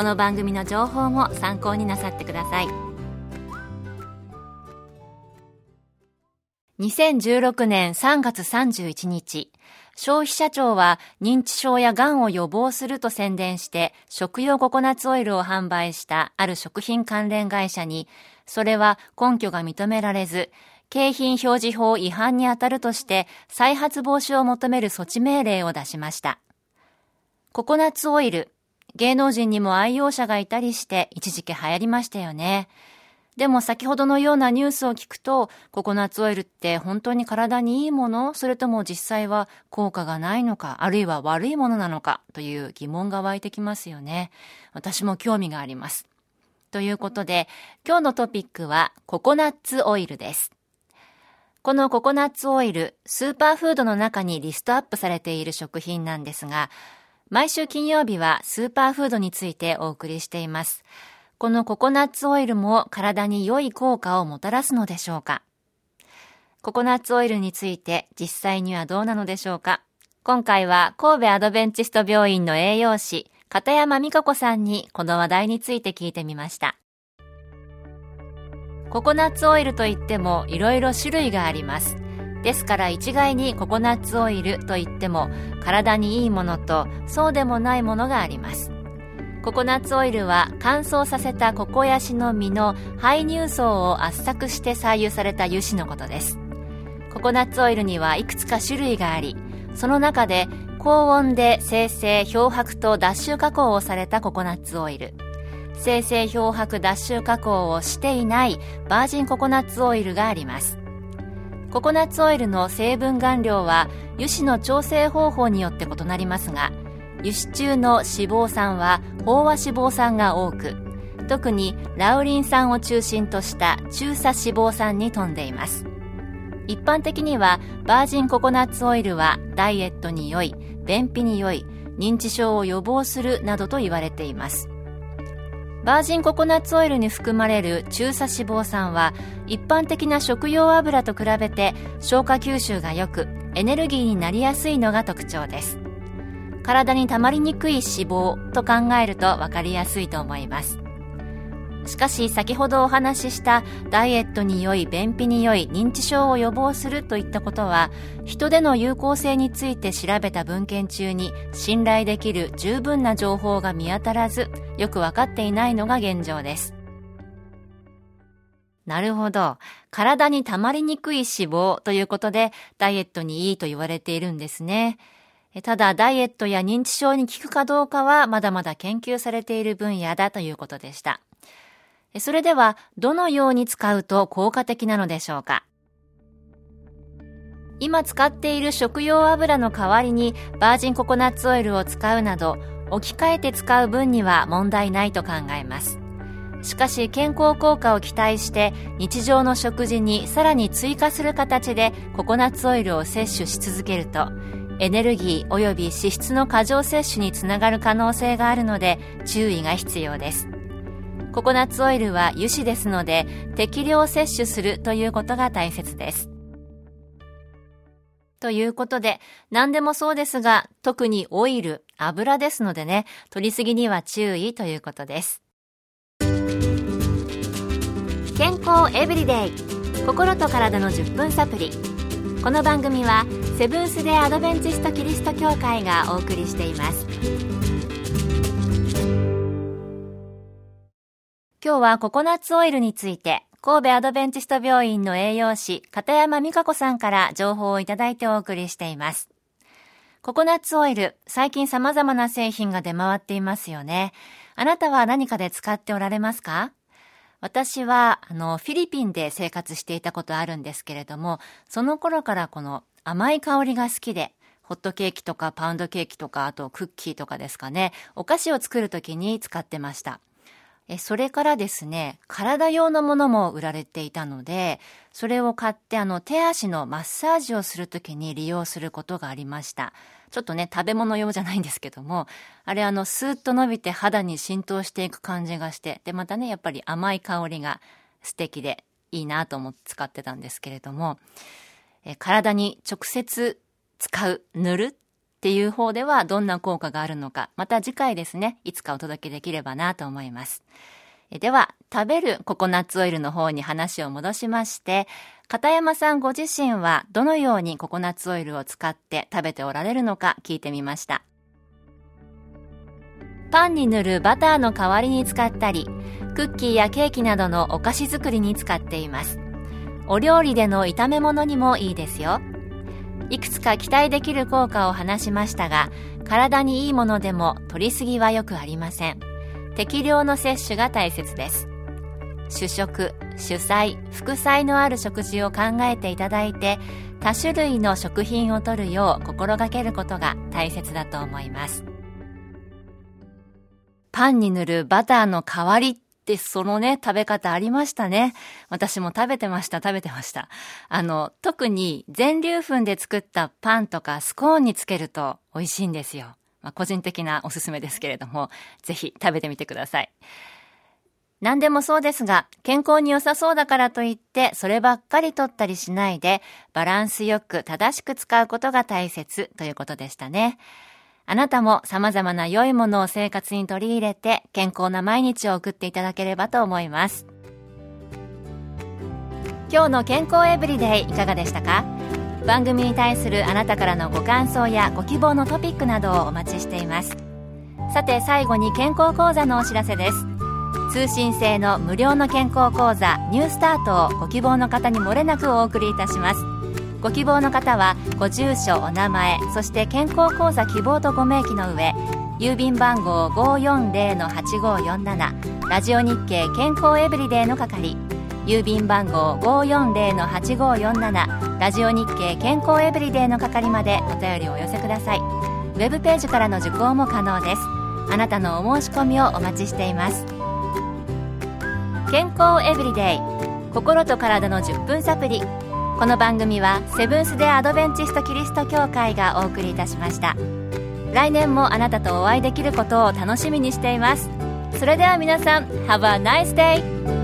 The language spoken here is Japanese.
この番組の情報も参考になさってください2016年3月31日消費者庁は認知症や癌を予防すると宣伝して食用ココナッツオイルを販売したある食品関連会社にそれは根拠が認められず景品表示法違反にあたるとして再発防止を求める措置命令を出しました。ココナッツオイル、芸能人にも愛用者がいたりして一時期流行りましたよね。でも先ほどのようなニュースを聞くと、ココナッツオイルって本当に体にいいもの？それとも実際は効果がないのか、あるいは悪いものなのか？という疑問が湧いてきますよね。私も興味があります。ということで、今日のトピックはココナッツオイルです。このココナッツオイル、スーパーフードの中にリストアップされている食品なんですが、毎週金曜日はスーパーフードについてお送りしています。このココナッツオイルも体に良い効果をもたらすのでしょうか？ココナッツオイルについて実際にはどうなのでしょうか？今回は神戸アドベンチスト病院の栄養士、片山美香子さんにこの話題について聞いてみました。ココナッツオイルといっても色々種類があります。ですから一概にココナッツオイルといっても体にいいものとそうでもないものがあります。ココナッツオイルは乾燥させたココヤシの実の胚乳層を圧搾して採油された油脂のことです。ココナッツオイルにはいくつか種類がありその中で高温で生成漂白と脱臭加工をされたココナッツオイル。生成漂白脱臭加工をしていないバージンココナッツオイルがあります。ココナッツオイルの成分含量は油脂の調整方法によって異なりますが油脂中の脂肪酸は飽和脂肪酸が多く特にラウリン酸を中心とした中鎖脂肪酸に富んでいます。一般的にはバージンココナッツオイルはダイエットに良い便秘に良い認知症を予防するなどと言われています。バージンココナッツオイルに含まれる中鎖脂肪酸は一般的な食用油と比べて消化吸収が良くエネルギーになりやすいのが特徴です。体にたまりにくい脂肪と考えると分かりやすいと思います。しかし先ほどお話ししたダイエットに良い便秘に良い認知症を予防するといったことは人での有効性について調べた文献中に信頼できる十分な情報が見当たらずよく分かっていないのが現状ですなるほど。体に溜まりにくい脂肪ということで、ダイエットにいいと言われているんですね。ただ、ダイエットや認知症に効くかどうかは、まだまだ研究されている分野だということでした。それでは、どのように使うと効果的なのでしょうか？今使っている食用油の代わりにバージンココナッツオイルを使うなど置き換えて使う分には問題ないと考えます。しかし健康効果を期待して日常の食事にさらに追加する形でココナッツオイルを摂取し続けるとエネルギー及び脂質の過剰摂取につながる可能性があるので注意が必要です。ココナッツオイルは油脂ですので適量摂取するということが大切です。ということで、何でもそうですが、特にオイル、油ですのでね、取りすぎには注意ということです。健康エブリデイ心と体の10分サプリこの番組はセブンス・デ・アドベンチスト・キリスト教会がお送りしています今日はココナッツオイルについて神戸アドベンチスト病院の栄養士片山美香子さんから情報をいただいてお送りしています。ココナッツオイル最近様々な製品が出回っていますよね。あなたは何かで使っておられますか？私は、あの、フィリピンで生活していたことあるんですけれども、その頃からこの甘い香りが好きで、ホットケーキとかパウンドケーキとか、あとクッキーとかですかね、お菓子を作るときに使ってました。えそれからですね、体用のものも売られていたので、それを買ってあの手足のマッサージをするときに利用することがありました。ちょっとね、食べ物用じゃないんですけども、あれあの、スーッと伸びて肌に浸透していく感じがして、で、またね、やっぱり甘い香りが素敵でいいなと思って使ってたんですけれども、え体に直接使う、塗るっていう方ではどんな効果があるのか、また次回ですね、いつかお届けできればなと思います。では、食べるココナッツオイルの方に話を戻しまして、片山さんご自身はどのようにココナッツオイルを使って食べておられるのか聞いてみました。パンに塗るバターの代わりに使ったり、クッキーやケーキなどのお菓子作りに使っています。お料理での炒め物にもいいですよ。いくつか期待できる効果を話しましたが、体にいいものでも取りすぎはよくありません。適量の摂取が大切です。主食、主菜、副菜のある食事を考えていただいて、多種類の食品をとるよう心がけることが大切だと思います。パンに塗るバターの代わりってそのね、食べ方ありましたね。私も食べてました、食べてました。あの、特に全粒粉で作ったパンとかスコーンにつけると美味しいんですよ。まあ、個人的なおすすめですけれども、ぜひ食べてみてください。何でもそうですが、健康に良さそうだからといって、そればっかり取ったりしないで、バランスよく正しく使うことが大切ということでしたね。あなたも様々な良いものを生活に取り入れて健康な毎日を送っていただければと思います。今日の健康エブリデイいかがでしたか？番組に対するあなたからのご感想やご希望のトピックなどをお待ちしています。さて最後に健康講座のお知らせです。通信制の無料の健康講座ニュースタートをご希望の方にもれなくお送りいたします。ご希望の方はご住所お名前そして健康講座希望とご明記の上郵便番号540-8547ラジオ日経健康エブリデイの係郵便番号540-8547ラジオ日経健康エブリデイの係までお便りをお寄せください。ウェブページからの受講も可能です。あなたのお申し込みをお待ちしています。健康エブリデイ心と体の10分サプリこの番組はセブンス・デ・アドベンチスト・キリスト教会がお送りいたしました来年もあなたとお会いできることを楽しみにしていますそれでは皆さん Have a nice day!